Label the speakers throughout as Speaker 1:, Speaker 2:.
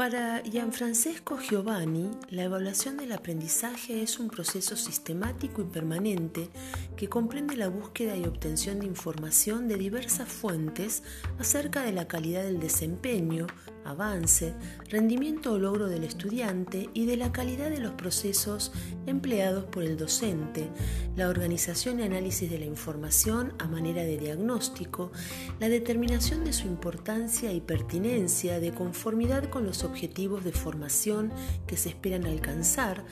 Speaker 1: Para Gianfrancesco Giovanni, la evaluación del aprendizaje es un proceso sistemático y permanente que comprende la búsqueda y obtención de información de diversas fuentes acerca de la calidad del desempeño, avance, rendimiento o logro del estudiante y de la calidad de los procesos empleados por el docente, la organización y análisis de la información a manera de diagnóstico, la determinación de su importancia y pertinencia de conformidad con los objetivos de formación que se esperan alcanzar,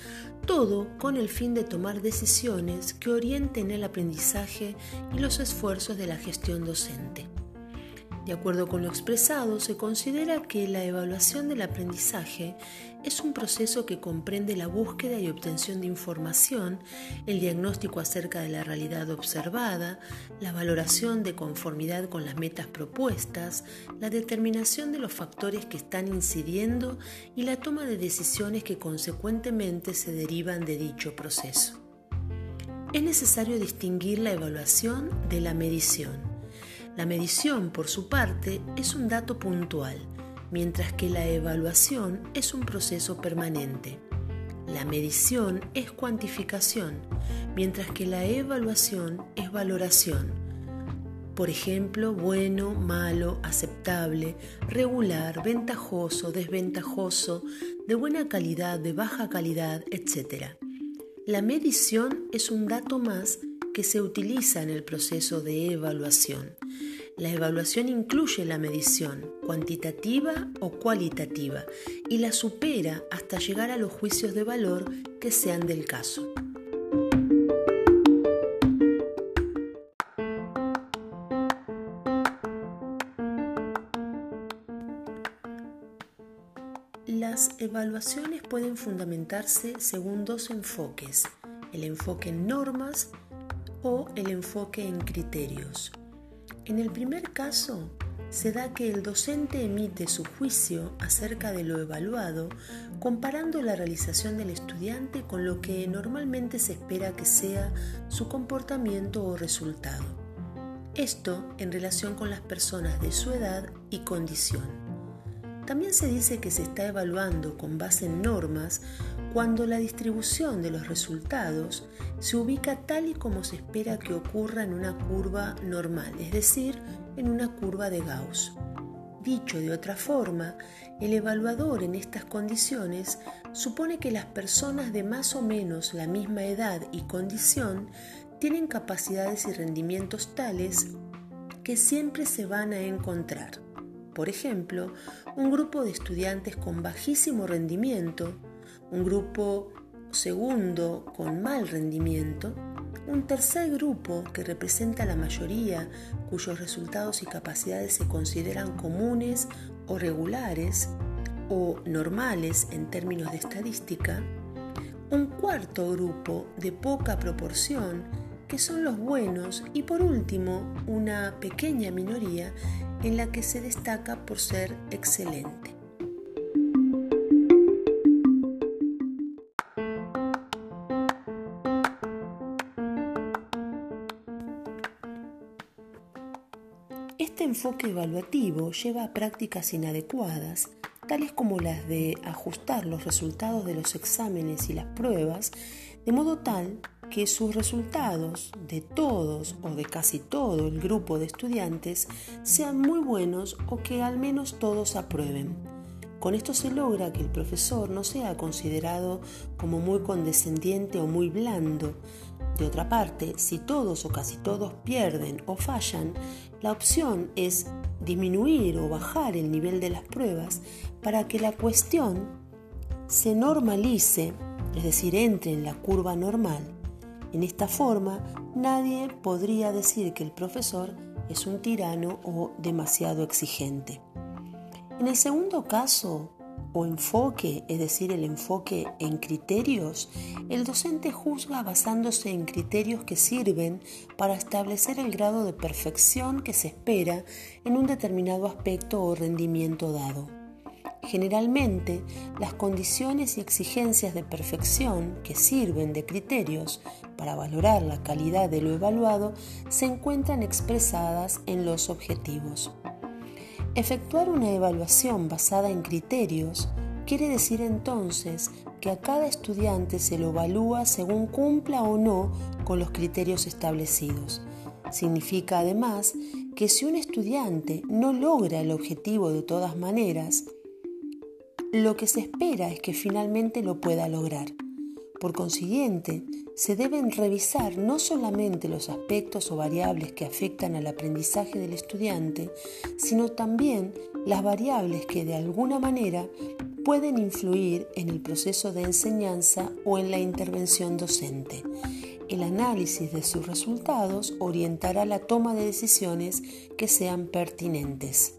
Speaker 1: todo con el fin de tomar decisiones que orienten el aprendizaje y los esfuerzos de la gestión docente. De acuerdo con lo expresado, se considera que la evaluación del aprendizaje es un proceso que comprende la búsqueda y obtención de información, el diagnóstico acerca de la realidad observada, la valoración de conformidad con las metas propuestas, la determinación de los factores que están incidiendo y la toma de decisiones que consecuentemente se derivan de dicho proceso. Es necesario distinguir la evaluación de la medición. La medición, por su parte, es un dato puntual, mientras que la evaluación es un proceso permanente. La medición es cuantificación, mientras que la evaluación es valoración. Por ejemplo, bueno, malo, aceptable, regular, ventajoso, desventajoso, de buena calidad, de baja calidad, etc. La medición es un dato más se utiliza en el proceso de evaluación. La evaluación incluye la medición, cuantitativa o cualitativa, y la supera hasta llegar a los juicios de valor que sean del caso. Las evaluaciones pueden fundamentarse según dos enfoques, el enfoque en normas o el enfoque en criterios. En el primer caso, se da que el docente emite su juicio acerca de lo evaluado comparando la realización del estudiante con lo que normalmente se espera que sea su comportamiento o resultado. Esto en relación con las personas de su edad y condición. También se dice que se está evaluando con base en normas cuando la distribución de los resultados se ubica tal y como se espera que ocurra en una curva normal, es decir, en una curva de Gauss. Dicho de otra forma, el evaluador en estas condiciones supone que las personas de más o menos la misma edad y condición tienen capacidades y rendimientos tales que siempre se van a encontrar. Por ejemplo, un grupo de estudiantes con bajísimo rendimiento un grupo segundo con mal rendimiento, un tercer grupo que representa la mayoría cuyos resultados y capacidades se consideran comunes o regulares o normales en términos de estadística, un cuarto grupo de poca proporción que son los buenos y por último una pequeña minoría en la que se destaca por ser excelente. Este enfoque evaluativo lleva a prácticas inadecuadas, tales como las de ajustar los resultados de los exámenes y las pruebas, de modo tal que sus resultados de todos o de casi todo el grupo de estudiantes sean muy buenos o que al menos todos aprueben. Con esto se logra que el profesor no sea considerado como muy condescendiente o muy blando, de otra parte, si todos o casi todos pierden o fallan, la opción es disminuir o bajar el nivel de las pruebas para que la cuestión se normalice, es decir, entre en la curva normal. En esta forma, nadie podría decir que el profesor es un tirano o demasiado exigente. En el segundo caso, o enfoque, es decir, el enfoque en criterios, el docente juzga basándose en criterios que sirven para establecer el grado de perfección que se espera en un determinado aspecto o rendimiento dado. Generalmente, las condiciones y exigencias de perfección que sirven de criterios para valorar la calidad de lo evaluado se encuentran expresadas en los objetivos. Efectuar una evaluación basada en criterios quiere decir entonces que a cada estudiante se lo evalúa según cumpla o no con los criterios establecidos. Significa además que si un estudiante no logra el objetivo de todas maneras, lo que se espera es que finalmente lo pueda lograr. Por consiguiente, se deben revisar no solamente los aspectos o variables que afectan al aprendizaje del estudiante, sino también las variables que de alguna manera pueden influir en el proceso de enseñanza o en la intervención docente. El análisis de sus resultados orientará la toma de decisiones que sean pertinentes.